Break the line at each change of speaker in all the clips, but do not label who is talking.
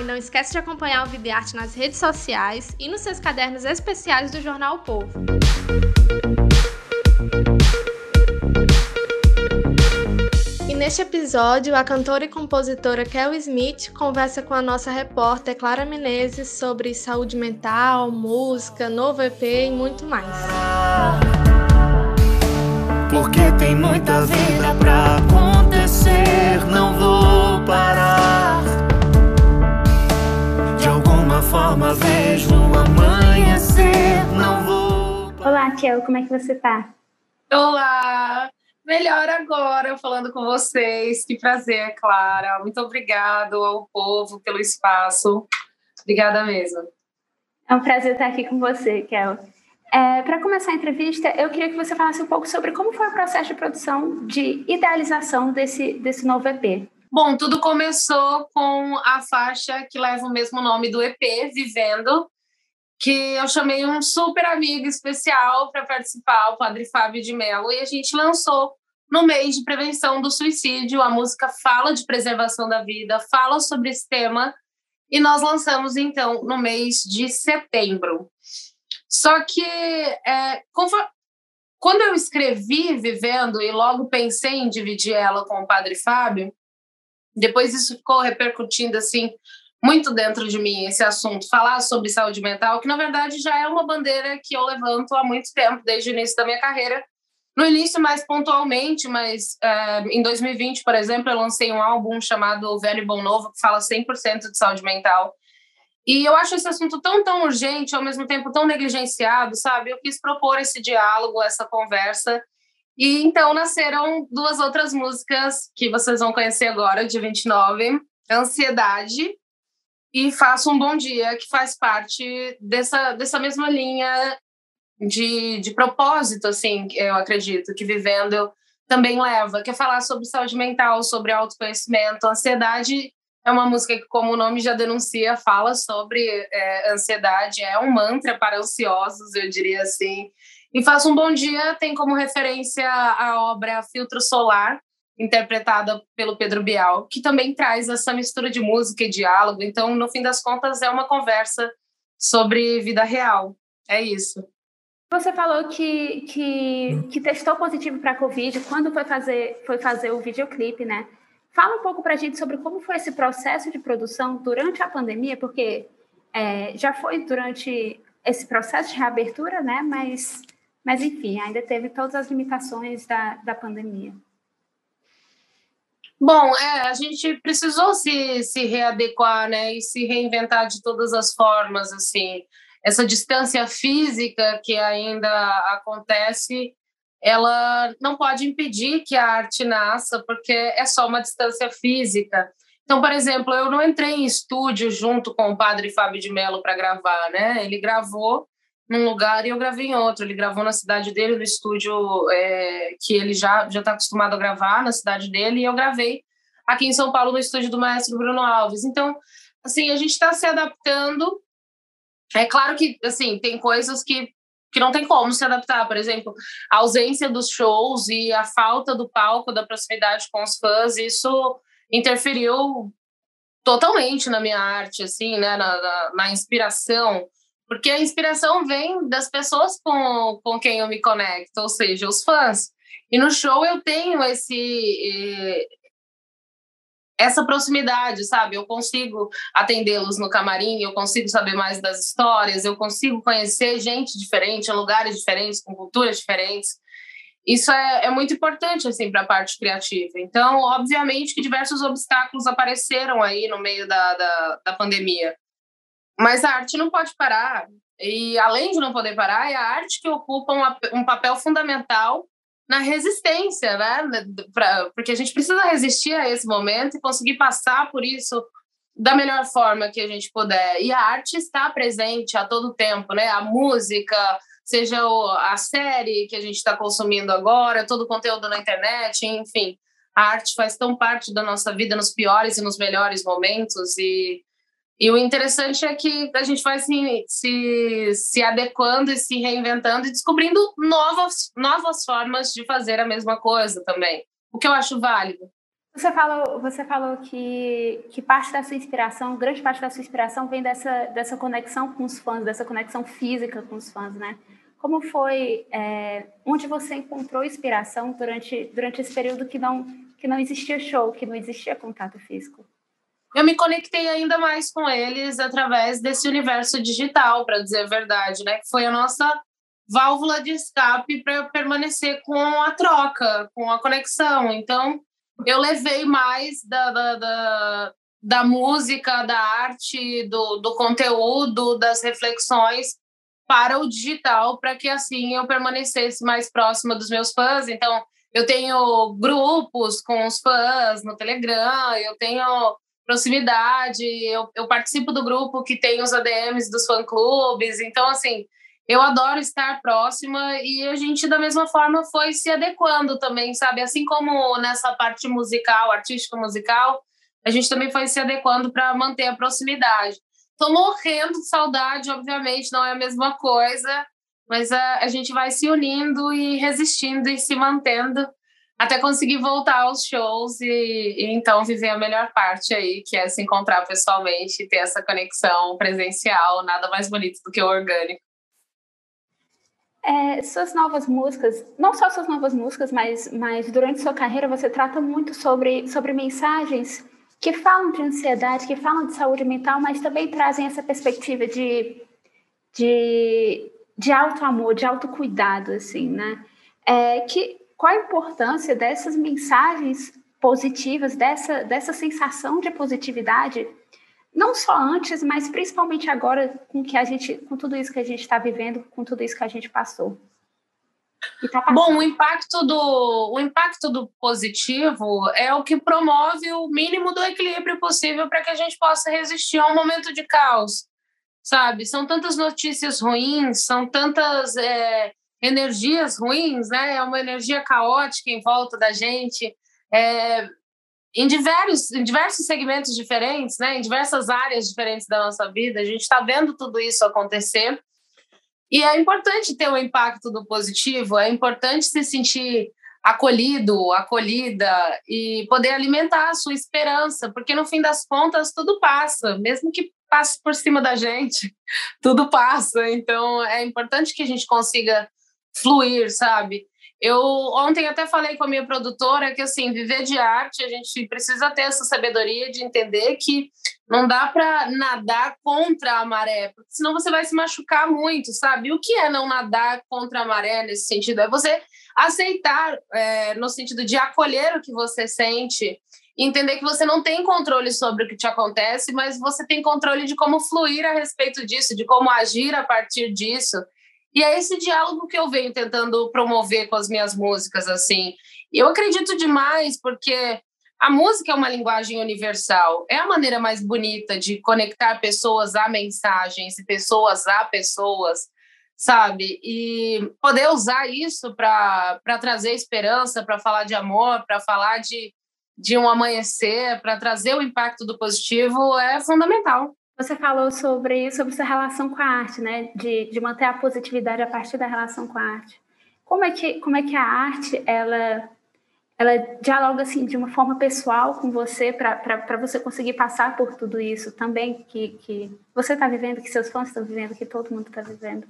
E não esquece de acompanhar o Vida e Arte nas redes sociais e nos seus cadernos especiais do jornal o Povo. E neste episódio, a cantora e compositora Kelly Smith conversa com a nossa repórter Clara Menezes sobre saúde mental, música, novo EP e muito mais. Porque tem muita vida pra acontecer, não vou parar. Forma vejo amanhecer, não vou.
Olá, Kel, como é que você tá?
Olá, melhor agora falando com vocês. Que prazer, Clara. Muito obrigado ao povo pelo espaço. Obrigada mesmo.
É um prazer estar aqui com você, Kel. É, Para começar a entrevista, eu queria que você falasse um pouco sobre como foi o processo de produção, de idealização desse, desse novo EP.
Bom, tudo começou com a faixa que leva o mesmo nome do EP, Vivendo, que eu chamei um super amigo especial para participar, o Padre Fábio de Mello, e a gente lançou no mês de prevenção do suicídio. A música fala de preservação da vida, fala sobre esse tema, e nós lançamos então no mês de setembro. Só que é, quando eu escrevi Vivendo e logo pensei em dividir ela com o Padre Fábio, depois isso ficou repercutindo assim muito dentro de mim esse assunto, falar sobre saúde mental, que na verdade já é uma bandeira que eu levanto há muito tempo, desde o início da minha carreira. No início, mais pontualmente, mas uh, em 2020, por exemplo, eu lancei um álbum chamado Velho e Bom Novo, que fala 100% de saúde mental. E eu acho esse assunto tão, tão urgente, ao mesmo tempo tão negligenciado, sabe? Eu quis propor esse diálogo, essa conversa. E então nasceram duas outras músicas que vocês vão conhecer agora, de 29, Ansiedade e Faça um Bom Dia, que faz parte dessa, dessa mesma linha de, de propósito, assim, eu acredito, que Vivendo também leva, que é falar sobre saúde mental, sobre autoconhecimento, ansiedade é uma música que, como o nome já denuncia, fala sobre é, ansiedade, é um mantra para ansiosos, eu diria assim. E Faça um Bom Dia tem como referência a obra Filtro Solar, interpretada pelo Pedro Bial, que também traz essa mistura de música e diálogo. Então, no fim das contas, é uma conversa sobre vida real. É isso.
Você falou que, que, que testou positivo para a Covid quando foi fazer, foi fazer o videoclipe, né? Fala um pouco para a gente sobre como foi esse processo de produção durante a pandemia, porque é, já foi durante esse processo de reabertura, né? Mas, mas enfim, ainda teve todas as limitações da, da pandemia.
Bom, é, a gente precisou se, se readequar, né, e se reinventar de todas as formas, assim. Essa distância física que ainda acontece, ela não pode impedir que a arte nasça, porque é só uma distância física. Então, por exemplo, eu não entrei em estúdio junto com o padre Fábio de Mello para gravar, né? Ele gravou num lugar e eu gravei em outro. Ele gravou na cidade dele, no estúdio é, que ele já já está acostumado a gravar na cidade dele, e eu gravei aqui em São Paulo no estúdio do maestro Bruno Alves. Então, assim, a gente está se adaptando. É claro que, assim, tem coisas que que não tem como se adaptar, por exemplo, a ausência dos shows e a falta do palco, da proximidade com os fãs, isso interferiu totalmente na minha arte, assim, né, na, na, na inspiração, porque a inspiração vem das pessoas com, com quem eu me conecto, ou seja, os fãs. E no show eu tenho esse eh, essa proximidade, sabe? Eu consigo atendê-los no camarim, eu consigo saber mais das histórias, eu consigo conhecer gente diferente, lugares diferentes, com culturas diferentes. Isso é, é muito importante, assim, para a parte criativa. Então, obviamente que diversos obstáculos apareceram aí no meio da, da, da pandemia. Mas a arte não pode parar. E além de não poder parar, é a arte que ocupa um, um papel fundamental na resistência, né? Pra, porque a gente precisa resistir a esse momento e conseguir passar por isso da melhor forma que a gente puder. E a arte está presente a todo tempo, né? A música, seja a série que a gente está consumindo agora, todo o conteúdo na internet, enfim. A arte faz tão parte da nossa vida nos piores e nos melhores momentos e e o interessante é que a gente vai se, se, se adequando e se reinventando e descobrindo novas, novas formas de fazer a mesma coisa também, o que eu acho válido.
Você falou, você falou que, que parte da sua inspiração, grande parte da sua inspiração vem dessa, dessa conexão com os fãs, dessa conexão física com os fãs, né? Como foi, é, onde você encontrou inspiração durante, durante esse período que não, que não existia show, que não existia contato físico?
Eu me conectei ainda mais com eles através desse universo digital, para dizer a verdade, né? Que foi a nossa válvula de escape para permanecer com a troca, com a conexão. Então, eu levei mais da, da, da, da música, da arte, do, do conteúdo, das reflexões para o digital, para que assim eu permanecesse mais próxima dos meus fãs. Então, eu tenho grupos com os fãs no Telegram, eu tenho proximidade, eu, eu participo do grupo que tem os ADMs dos fã-clubes, então, assim, eu adoro estar próxima e a gente, da mesma forma, foi se adequando também, sabe? Assim como nessa parte musical, artística musical, a gente também foi se adequando para manter a proximidade. Tô morrendo de saudade, obviamente, não é a mesma coisa, mas a, a gente vai se unindo e resistindo e se mantendo até conseguir voltar aos shows e, e, então viver a melhor parte aí, que é se encontrar pessoalmente e ter essa conexão presencial, nada mais bonito do que o orgânico.
É, suas novas músicas, não só suas novas músicas, mas, mas durante sua carreira você trata muito sobre, sobre mensagens que falam de ansiedade, que falam de saúde mental, mas também trazem essa perspectiva de, de, de auto-amor, de autocuidado, assim, né? É, que qual a importância dessas mensagens positivas, dessa, dessa sensação de positividade, não só antes, mas principalmente agora com que a gente, com tudo isso que a gente está vivendo, com tudo isso que a gente passou.
Tá Bom, o impacto do o impacto do positivo é o que promove o mínimo do equilíbrio possível para que a gente possa resistir a um momento de caos, sabe? São tantas notícias ruins, são tantas é, energias ruins, né? É uma energia caótica em volta da gente, é, em, diversos, em diversos segmentos diferentes, né? Em diversas áreas diferentes da nossa vida, a gente está vendo tudo isso acontecer. E é importante ter o um impacto do positivo, é importante se sentir acolhido, acolhida e poder alimentar a sua esperança, porque no fim das contas tudo passa, mesmo que passe por cima da gente, tudo passa. Então é importante que a gente consiga fluir, sabe? Eu ontem até falei com a minha produtora que assim, viver de arte, a gente precisa ter essa sabedoria de entender que não dá para nadar contra a maré, porque senão você vai se machucar muito, sabe? E o que é não nadar contra a maré nesse sentido? É você aceitar, é, no sentido de acolher o que você sente, entender que você não tem controle sobre o que te acontece, mas você tem controle de como fluir a respeito disso, de como agir a partir disso. E é esse diálogo que eu venho tentando promover com as minhas músicas, assim. Eu acredito demais, porque a música é uma linguagem universal, é a maneira mais bonita de conectar pessoas a mensagens e pessoas a pessoas, sabe? E poder usar isso para trazer esperança, para falar de amor, para falar de, de um amanhecer, para trazer o impacto do positivo é fundamental.
Você falou sobre, sobre sua relação com a arte, né? De, de manter a positividade a partir da relação com a arte. Como é que, como é que a arte, ela, ela dialoga, assim, de uma forma pessoal com você, para você conseguir passar por tudo isso também que, que você está vivendo, que seus fãs estão vivendo, que todo mundo está vivendo?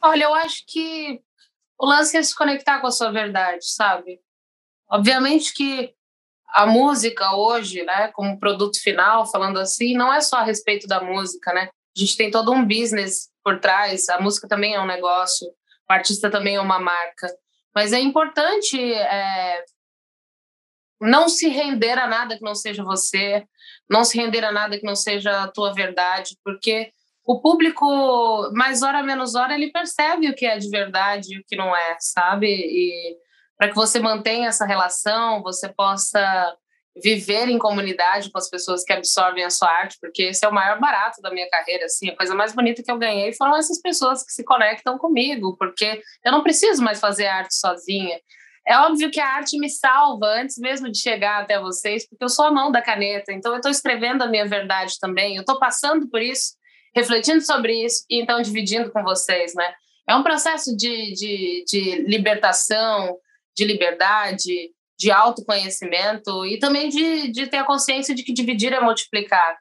Olha, eu acho que o lance é se conectar com a sua verdade, sabe? Obviamente que a música hoje, né, como produto final, falando assim, não é só a respeito da música, né? A gente tem todo um business por trás, a música também é um negócio, o artista também é uma marca. Mas é importante é, não se render a nada que não seja você, não se render a nada que não seja a tua verdade, porque o público, mais hora menos hora, ele percebe o que é de verdade e o que não é, sabe? E para que você mantenha essa relação, você possa viver em comunidade com as pessoas que absorvem a sua arte, porque esse é o maior barato da minha carreira, assim, a coisa mais bonita que eu ganhei foram essas pessoas que se conectam comigo, porque eu não preciso mais fazer arte sozinha. É óbvio que a arte me salva antes mesmo de chegar até vocês, porque eu sou a mão da caneta, então eu estou escrevendo a minha verdade também, eu estou passando por isso, refletindo sobre isso e então dividindo com vocês, né? É um processo de, de, de libertação, de liberdade, de autoconhecimento e também de, de ter a consciência de que dividir é multiplicar.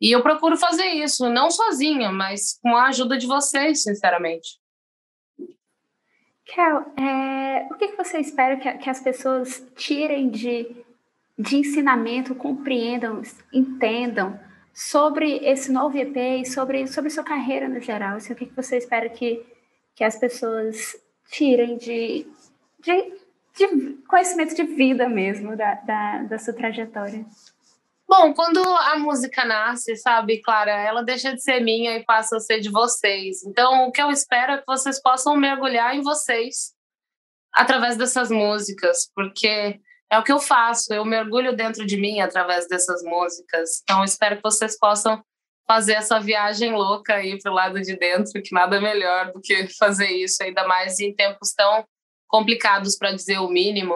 E eu procuro fazer isso, não sozinha, mas com a ajuda de vocês, sinceramente.
Kel, é, o que, você espera que, que as pessoas tirem de, de ensinamento, compreendam, entendam sobre esse novo EP e sobre, sobre sua carreira no geral? Assim, o que, que você espera que, que as pessoas tirem de, de, de conhecimento de vida mesmo da, da, da sua trajetória?
Bom, quando a música nasce, sabe, Clara, ela deixa de ser minha e passa a ser de vocês. Então, o que eu espero é que vocês possam mergulhar em vocês através dessas músicas, porque é o que eu faço, eu mergulho dentro de mim através dessas músicas. Então, espero que vocês possam fazer essa viagem louca aí pro lado de dentro, que nada melhor do que fazer isso, ainda mais em tempos tão complicados, para dizer o mínimo.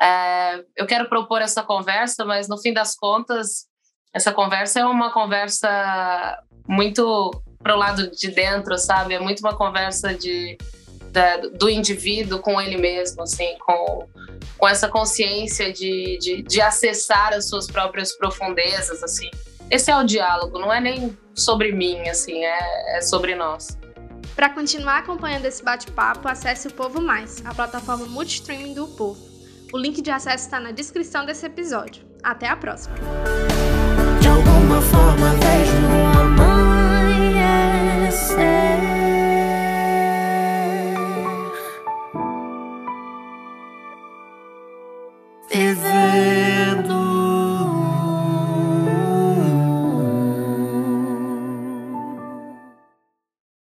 É, eu quero propor essa conversa, mas no fim das contas, essa conversa é uma conversa muito pro lado de dentro, sabe? É muito uma conversa de do indivíduo com ele mesmo, assim, com, com essa consciência de, de, de acessar as suas próprias profundezas, assim. Esse é o diálogo, não é nem sobre mim, assim, é, é sobre nós.
Para continuar acompanhando esse bate-papo, acesse o Povo Mais, a plataforma multistreaming do Povo. O link de acesso está na descrição desse episódio. Até a próxima! De alguma forma vejo.